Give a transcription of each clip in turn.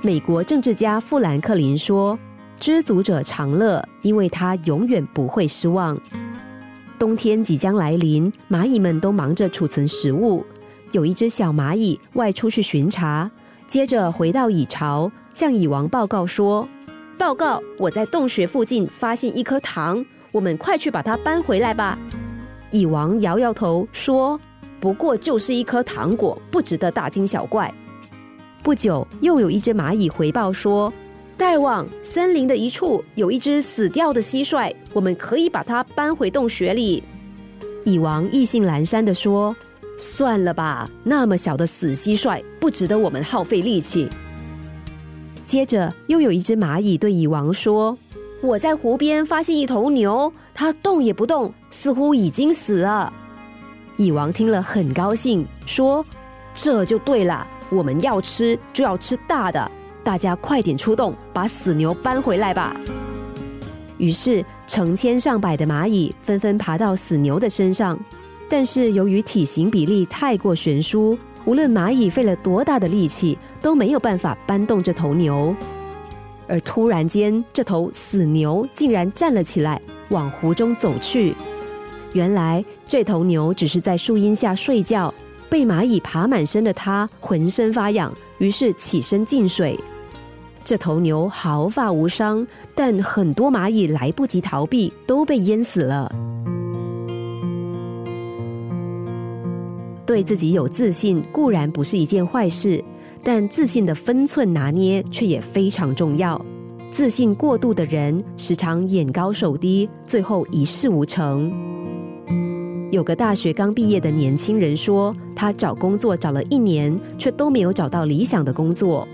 美国政治家富兰克林说：“知足者常乐，因为他永远不会失望。”冬天即将来临，蚂蚁们都忙着储存食物。有一只小蚂蚁外出去巡查，接着回到蚁巢，向蚁王报告说：“报告，我在洞穴附近发现一颗糖，我们快去把它搬回来吧。”蚁王摇摇头说：“不过就是一颗糖果，不值得大惊小怪。”不久，又有一只蚂蚁回报说：“大王，森林的一处有一只死掉的蟋蟀，我们可以把它搬回洞穴里。”蚁王意兴阑珊的说。算了吧，那么小的死蟋蟀不值得我们耗费力气。接着，又有一只蚂蚁对蚁王说：“我在湖边发现一头牛，它动也不动，似乎已经死了。”蚁王听了很高兴，说：“这就对了，我们要吃就要吃大的，大家快点出动，把死牛搬回来吧。”于是，成千上百的蚂蚁纷纷爬到死牛的身上。但是由于体型比例太过悬殊，无论蚂蚁费了多大的力气，都没有办法搬动这头牛。而突然间，这头死牛竟然站了起来，往湖中走去。原来这头牛只是在树荫下睡觉，被蚂蚁爬满身的他浑身发痒，于是起身进水。这头牛毫发无伤，但很多蚂蚁来不及逃避，都被淹死了。对自己有自信固然不是一件坏事，但自信的分寸拿捏却也非常重要。自信过度的人，时常眼高手低，最后一事无成。有个大学刚毕业的年轻人说，他找工作找了一年，却都没有找到理想的工作。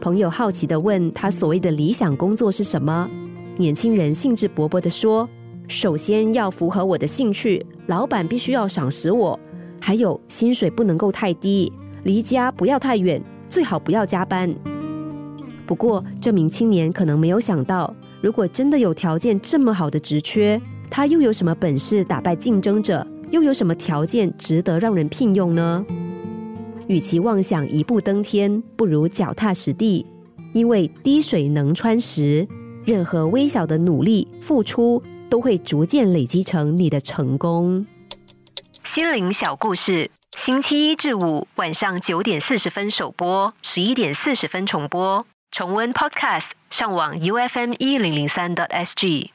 朋友好奇的问他，所谓的理想工作是什么？年轻人兴致勃勃的说：“首先要符合我的兴趣，老板必须要赏识我。”还有薪水不能够太低，离家不要太远，最好不要加班。不过这名青年可能没有想到，如果真的有条件这么好的职缺，他又有什么本事打败竞争者？又有什么条件值得让人聘用呢？与其妄想一步登天，不如脚踏实地。因为滴水能穿石，任何微小的努力付出，都会逐渐累积成你的成功。心灵小故事，星期一至五晚上九点四十分首播，十一点四十分重播。重温 Podcast，上网 U F M 一零零三 t S G。